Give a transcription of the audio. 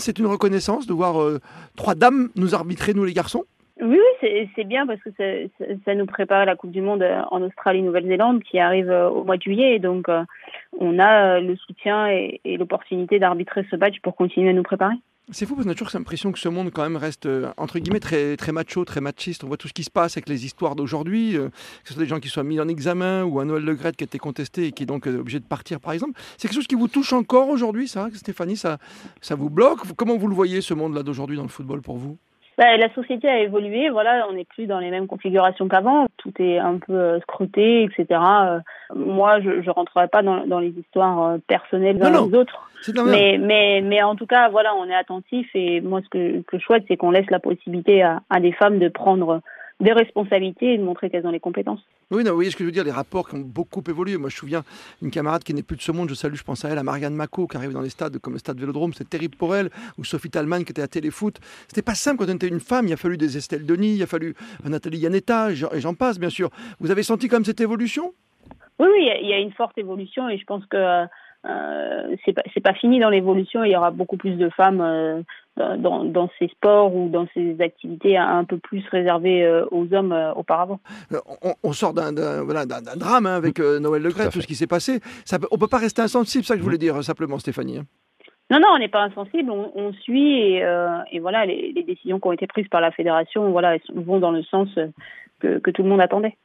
C'est une reconnaissance de voir euh, trois dames nous arbitrer, nous les garçons? Oui, c'est bien parce que ça, nous prépare la Coupe du Monde en Australie-Nouvelle-Zélande qui arrive au mois de juillet. Donc, on a le soutien et, et l'opportunité d'arbitrer ce match pour continuer à nous préparer. C'est fou parce qu'on a toujours l'impression que ce monde quand même reste euh, entre guillemets très, très macho, très machiste. On voit tout ce qui se passe avec les histoires d'aujourd'hui, euh, que ce soit des gens qui soient mis en examen ou un Noël Le Gret qui a été contesté et qui est donc euh, obligé de partir par exemple. C'est quelque chose qui vous touche encore aujourd'hui, ça, Stéphanie ça, ça vous bloque? Comment vous le voyez ce monde-là d'aujourd'hui dans le football pour vous? Bah, la société a évolué, voilà, on n'est plus dans les mêmes configurations qu'avant, tout est un peu euh, scruté, etc. Euh, moi, je ne rentrerai pas dans, dans, les histoires euh, personnelles des autres. Mais, mais, mais en tout cas, voilà, on est attentif et moi, ce que, que je souhaite, c'est qu'on laisse la possibilité à, à des femmes de prendre des responsabilités et de montrer qu'elles ont les compétences. Oui, non, vous voyez ce que je veux dire, les rapports qui ont beaucoup évolué. Moi, je me souviens d'une camarade qui n'est plus de ce monde, je salue, je pense à elle, à Marianne Mako, qui arrive dans les stades comme le stade Vélodrome, c'était terrible pour elle, ou Sophie Talman qui était à Téléfoot. C'était pas simple quand on était une femme, il a fallu des Estelle Denis, il a fallu Nathalie Yanetta, et j'en passe, bien sûr. Vous avez senti comme cette évolution? Oui, oui, il y a une forte évolution et je pense que euh, c'est pas, pas fini dans l'évolution. Il y aura beaucoup plus de femmes euh, dans, dans, ces sports ou dans ces activités un peu plus réservées euh, aux hommes euh, auparavant. On, sort d'un voilà, drame hein, avec Noël Le tout, tout ce qui s'est passé. Ça, on peut pas rester insensible, ça que je voulais dire simplement, Stéphanie. Hein. Non, non, on n'est pas insensible, on, suit et, et voilà, les, les, décisions qui ont été prises par la fédération voilà, vont dans le sens que, que tout le monde attendait.